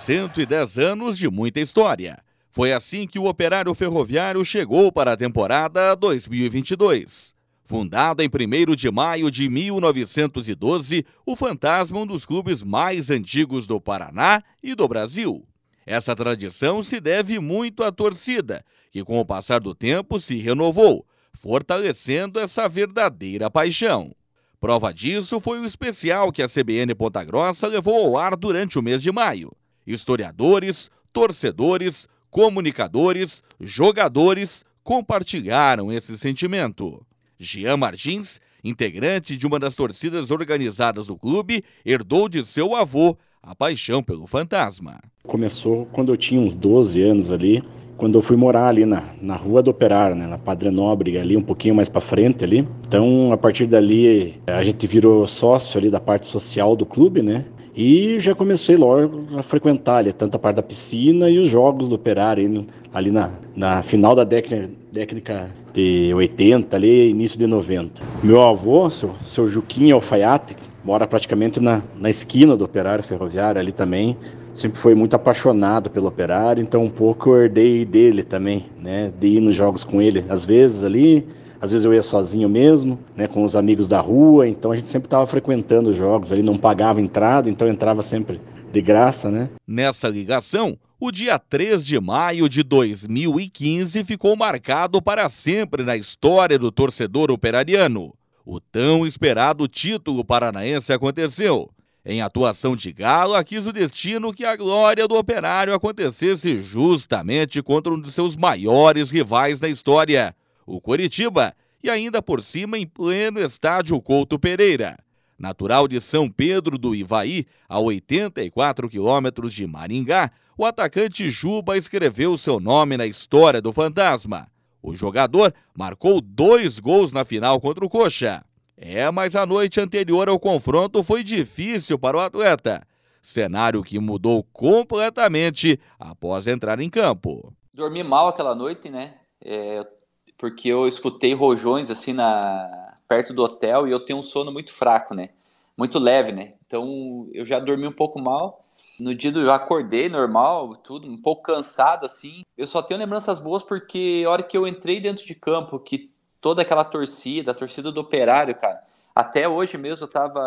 110 anos de muita história. Foi assim que o Operário Ferroviário chegou para a temporada 2022. Fundado em 1 de maio de 1912, o Fantasma é um dos clubes mais antigos do Paraná e do Brasil. Essa tradição se deve muito à torcida, que com o passar do tempo se renovou, fortalecendo essa verdadeira paixão. Prova disso foi o especial que a CBN Ponta Grossa levou ao ar durante o mês de maio. Historiadores, torcedores, comunicadores, jogadores compartilharam esse sentimento. Jean Martins, integrante de uma das torcidas organizadas do clube, herdou de seu avô a paixão pelo fantasma. Começou quando eu tinha uns 12 anos ali, quando eu fui morar ali na, na Rua do Operário, né, na Padre Nóbrega, ali um pouquinho mais para frente ali. Então, a partir dali, a gente virou sócio ali da parte social do clube, né? E já comecei logo a frequentar ali, tanto a parte da piscina e os jogos do Operário, ali na, na final da década, década de 80, ali, início de 90. Meu avô, seu, seu Juquinha Alfaiate, mora praticamente na, na esquina do Operário Ferroviário ali também. Sempre foi muito apaixonado pelo Operário, então um pouco eu herdei dele também, né? De ir nos jogos com ele, às vezes ali, às vezes eu ia sozinho mesmo, né, com os amigos da rua, então a gente sempre estava frequentando os jogos ali, não pagava entrada, então entrava sempre de graça, né? Nessa ligação, o dia 3 de maio de 2015 ficou marcado para sempre na história do torcedor operariano. O tão esperado título paranaense aconteceu. Em atuação de Galo, quis o destino que a glória do operário acontecesse justamente contra um de seus maiores rivais na história, o Coritiba, e ainda por cima em pleno estádio Couto Pereira. Natural de São Pedro do Ivaí, a 84 quilômetros de Maringá, o atacante Juba escreveu seu nome na história do fantasma. O jogador marcou dois gols na final contra o Coxa. É, mas a noite anterior ao confronto foi difícil para o atleta. Cenário que mudou completamente após entrar em campo. Dormi mal aquela noite, né? É, porque eu escutei rojões assim na perto do hotel e eu tenho um sono muito fraco, né? Muito leve, né? Então eu já dormi um pouco mal. No dia do eu acordei normal, tudo, um pouco cansado assim. Eu só tenho lembranças boas porque a hora que eu entrei dentro de campo, que toda aquela torcida, a torcida do Operário, cara, até hoje mesmo eu tava,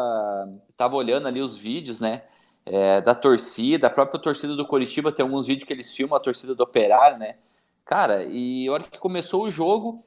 tava olhando ali os vídeos, né? É, da torcida, a própria torcida do Coritiba tem alguns vídeos que eles filmam a torcida do Operário, né? Cara, e a hora que começou o jogo,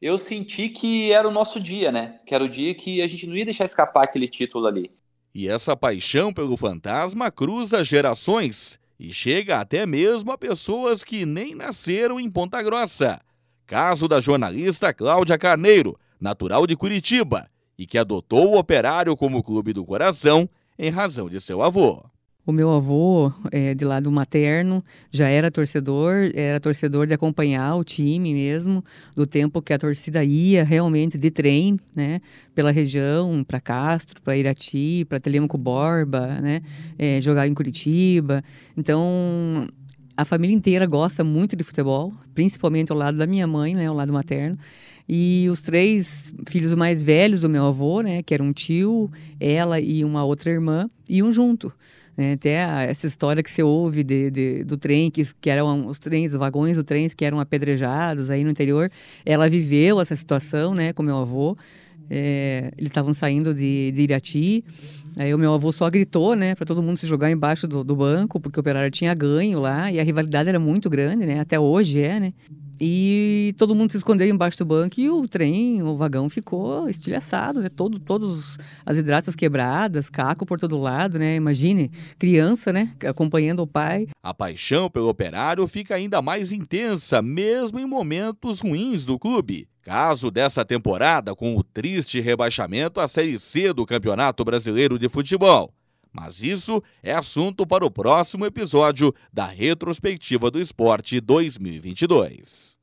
eu senti que era o nosso dia, né? Que era o dia que a gente não ia deixar escapar aquele título ali. E essa paixão pelo fantasma cruza gerações e chega até mesmo a pessoas que nem nasceram em Ponta Grossa. Caso da jornalista Cláudia Carneiro, natural de Curitiba, e que adotou o Operário como clube do coração em razão de seu avô. O meu avô, é, de lado materno, já era torcedor, era torcedor de acompanhar o time mesmo, do tempo que a torcida ia realmente de trem, né, pela região, para Castro, para Irati, para Telemaco Borba, né, é, jogar em Curitiba. Então, a família inteira gosta muito de futebol, principalmente ao lado da minha mãe, né, ao lado materno. E os três filhos mais velhos do meu avô, né, que era um tio, ela e uma outra irmã, iam junto. Né? Até essa história que você ouve de, de, do trem, que, que eram os trens, os vagões do trem que eram apedrejados aí no interior. Ela viveu essa situação né, com meu avô. É, eles estavam saindo de, de Irati. Aí o meu avô só gritou, né, para todo mundo se jogar embaixo do, do, banco, porque o operário tinha ganho lá e a rivalidade era muito grande, né? Até hoje é, né? E todo mundo se escondeu embaixo do banco e o trem, o vagão ficou estilhaçado, né? Todo, todos as hidratas quebradas, caco por todo lado, né? Imagine, criança, né? Acompanhando o pai. A paixão pelo operário fica ainda mais intensa, mesmo em momentos ruins do clube. Caso dessa temporada com o triste rebaixamento à Série C do Campeonato Brasileiro de Futebol. Mas isso é assunto para o próximo episódio da Retrospectiva do Esporte 2022.